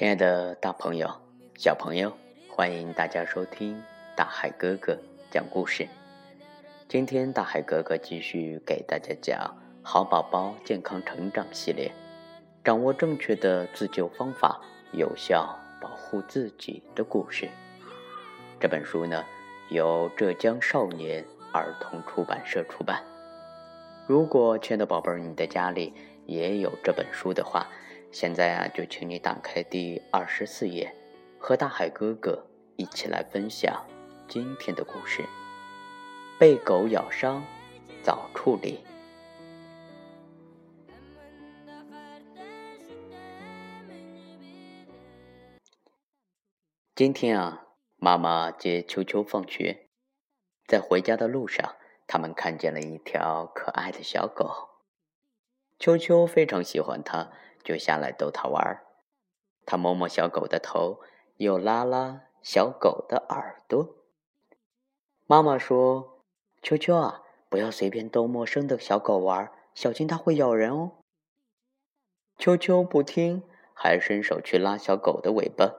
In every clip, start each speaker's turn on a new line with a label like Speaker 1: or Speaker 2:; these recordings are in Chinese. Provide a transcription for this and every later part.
Speaker 1: 亲爱的大朋友、小朋友，欢迎大家收听大海哥哥讲故事。今天大海哥哥继续给大家讲《好宝宝健康成长系列》，掌握正确的自救方法，有效保护自己的故事。这本书呢，由浙江少年儿童出版社出版。如果亲爱的宝贝儿，你的家里也有这本书的话，现在啊，就请你打开第二十四页，和大海哥哥一起来分享今天的故事。被狗咬伤，早处理。今天啊，妈妈接秋秋放学，在回家的路上，他们看见了一条可爱的小狗。秋秋非常喜欢它。就下来逗它玩儿，他摸摸小狗的头，又拉拉小狗的耳朵。妈妈说：“秋秋啊，不要随便逗陌生的小狗玩，小心它会咬人哦。”秋秋不听，还伸手去拉小狗的尾巴。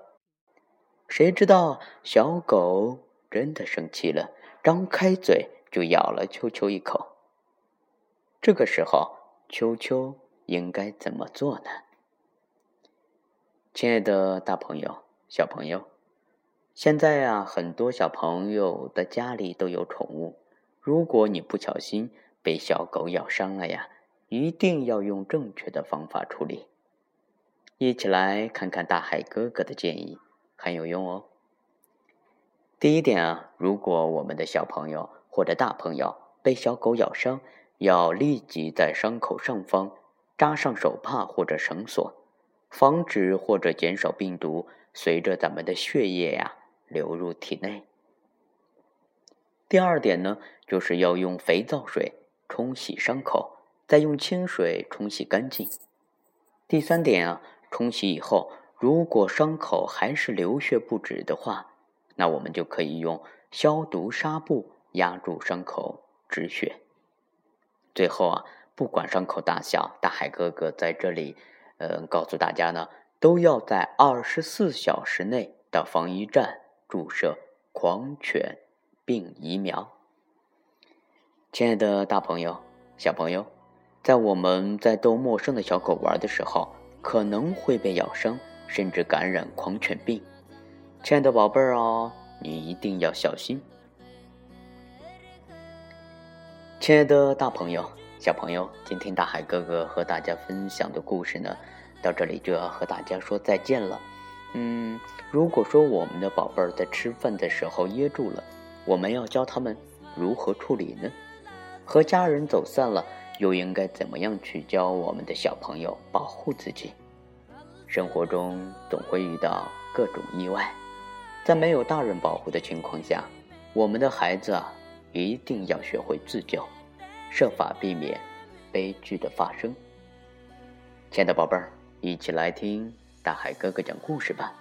Speaker 1: 谁知道小狗真的生气了，张开嘴就咬了秋秋一口。这个时候，秋秋。应该怎么做呢？亲爱的大朋友、小朋友，现在啊，很多小朋友的家里都有宠物。如果你不小心被小狗咬伤了呀，一定要用正确的方法处理。一起来看看大海哥哥的建议，很有用哦。第一点啊，如果我们的小朋友或者大朋友被小狗咬伤，要立即在伤口上方。扎上手帕或者绳索，防止或者减少病毒随着咱们的血液呀流入体内。第二点呢，就是要用肥皂水冲洗伤口，再用清水冲洗干净。第三点啊，冲洗以后，如果伤口还是流血不止的话，那我们就可以用消毒纱布压住伤口止血。最后啊。不管伤口大小，大海哥哥在这里，呃，告诉大家呢，都要在二十四小时内到防疫站注射狂犬病疫苗。亲爱的大朋友、小朋友，在我们在逗陌生的小狗玩的时候，可能会被咬伤，甚至感染狂犬病。亲爱的宝贝儿哦，你一定要小心。亲爱的大朋友。小朋友，今天大海哥哥和大家分享的故事呢，到这里就要和大家说再见了。嗯，如果说我们的宝贝儿在吃饭的时候噎住了，我们要教他们如何处理呢？和家人走散了，又应该怎么样去教我们的小朋友保护自己？生活中总会遇到各种意外，在没有大人保护的情况下，我们的孩子啊，一定要学会自救。设法避免悲剧的发生。亲爱的宝贝儿，一起来听大海哥哥讲故事吧，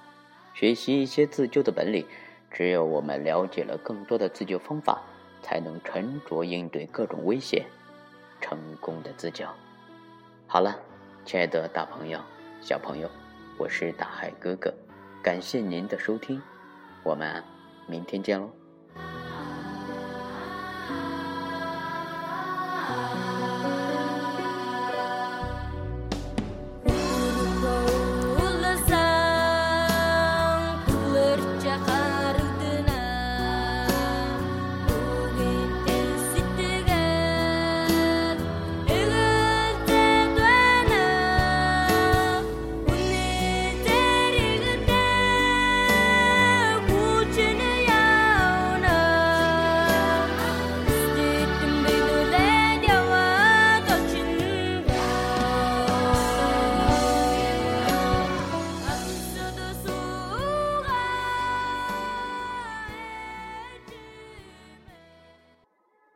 Speaker 1: 学习一些自救的本领。只有我们了解了更多的自救方法，才能沉着应对各种危险，成功的自救。好了，亲爱的大朋友、小朋友，我是大海哥哥，感谢您的收听，我们明天见喽。